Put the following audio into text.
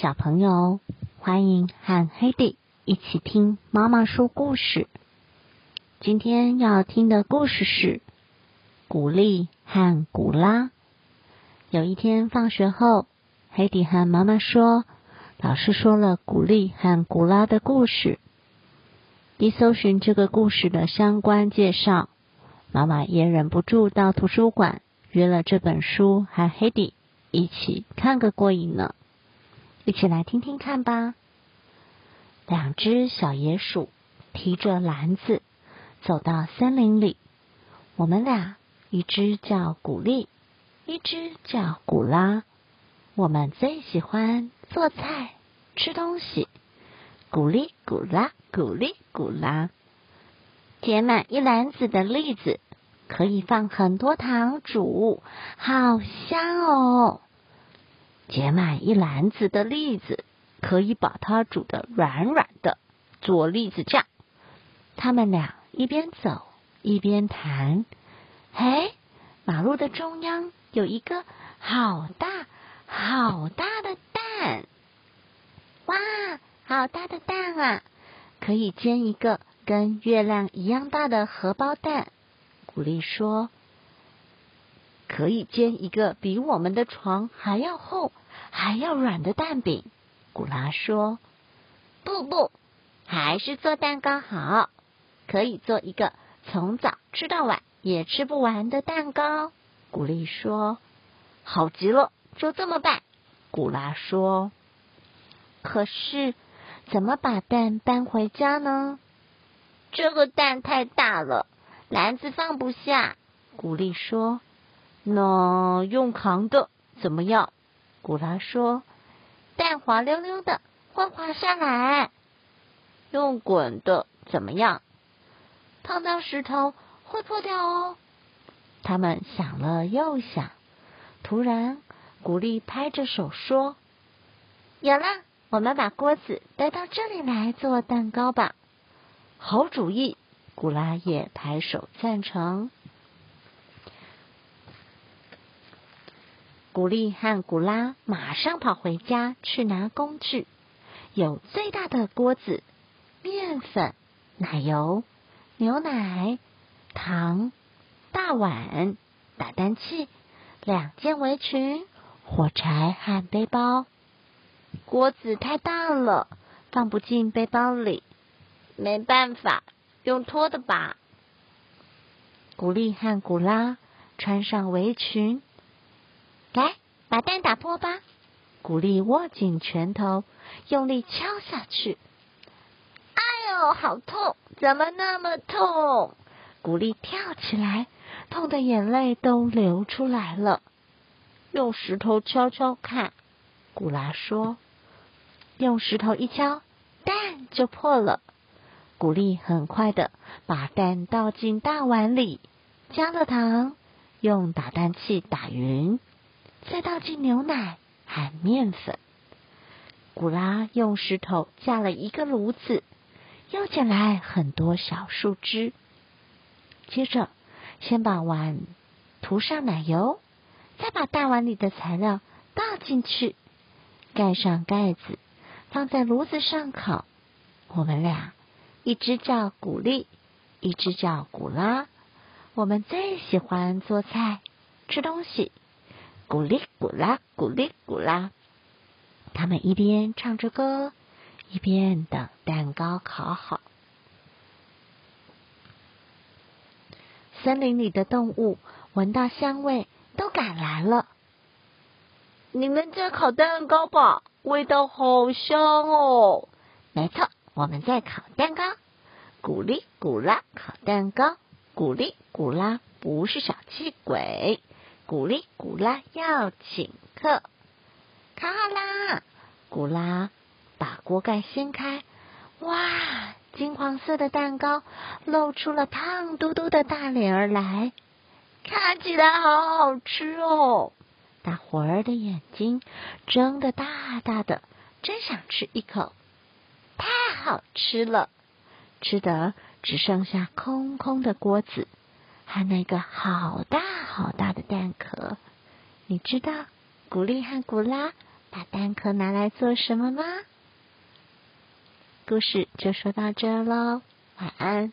小朋友，欢迎和黑迪一起听妈妈说故事。今天要听的故事是古丽和古拉。有一天放学后，黑迪和妈妈说，老师说了古丽和古拉的故事。一搜寻这个故事的相关介绍，妈妈也忍不住到图书馆约了这本书，和黑迪一起看个过瘾呢。一起来听听看吧。两只小野鼠提着篮子走到森林里。我们俩，一只叫古丽，一只叫古拉。我们最喜欢做菜、吃东西。古丽古拉，古丽古拉。结满一篮子的栗子，可以放很多糖煮，好香哦。结满一篮子的栗子，可以把它煮得软软的，做栗子酱。他们俩一边走一边谈。嘿，马路的中央有一个好大好大的蛋！哇，好大的蛋啊！可以煎一个跟月亮一样大的荷包蛋。古丽说。可以煎一个比我们的床还要厚、还要软的蛋饼。古拉说：“不不，还是做蛋糕好。可以做一个从早吃到晚也吃不完的蛋糕。”古丽说：“好极了，就这么办。”古拉说：“可是怎么把蛋搬回家呢？这个蛋太大了，篮子放不下。”古丽说。那用扛的怎么样？古拉说：“蛋滑溜溜的，会滑下来。”用滚的怎么样？碰到石头会破掉哦。他们想了又想，突然，古丽拍着手说：“有了！我们把锅子带到这里来做蛋糕吧。”好主意！古拉也拍手赞成。古丽和古拉马上跑回家去拿工具，有最大的锅子、面粉、奶油、牛奶、糖、大碗、打蛋器、两件围裙、火柴和背包。锅子太大了，放不进背包里，没办法，用拖的吧。古丽和古拉穿上围裙。来，把蛋打破吧！古丽握紧拳头，用力敲下去。哎呦，好痛！怎么那么痛？古丽跳起来，痛的眼泪都流出来了。用石头敲敲看，古拉说。用石头一敲，蛋就破了。古丽很快的把蛋倒进大碗里，加了糖，用打蛋器打匀。再倒进牛奶和面粉。古拉用石头架了一个炉子，又捡来很多小树枝。接着，先把碗涂上奶油，再把大碗里的材料倒进去，盖上盖子，放在炉子上烤。我们俩，一只叫古丽，一只叫古拉。我们最喜欢做菜、吃东西。咕哩咕啦，咕哩咕啦，他们一边唱着歌，一边等蛋糕烤好。森林里的动物闻到香味，都赶来了。你们在烤蛋糕吧？味道好香哦！没错，我们在烤蛋糕。咕哩咕啦，烤蛋糕。咕哩咕啦，不是小气鬼。古丽古拉要请客，烤好啦！古拉把锅盖掀开，哇，金黄色的蛋糕露出了胖嘟嘟的大脸儿来，看起来好好吃哦！大伙儿的眼睛睁得大大的，真想吃一口，太好吃了，吃的只剩下空空的锅子。和那个好大好大的蛋壳，你知道古丽和古拉把蛋壳拿来做什么吗？故事就说到这喽，晚安。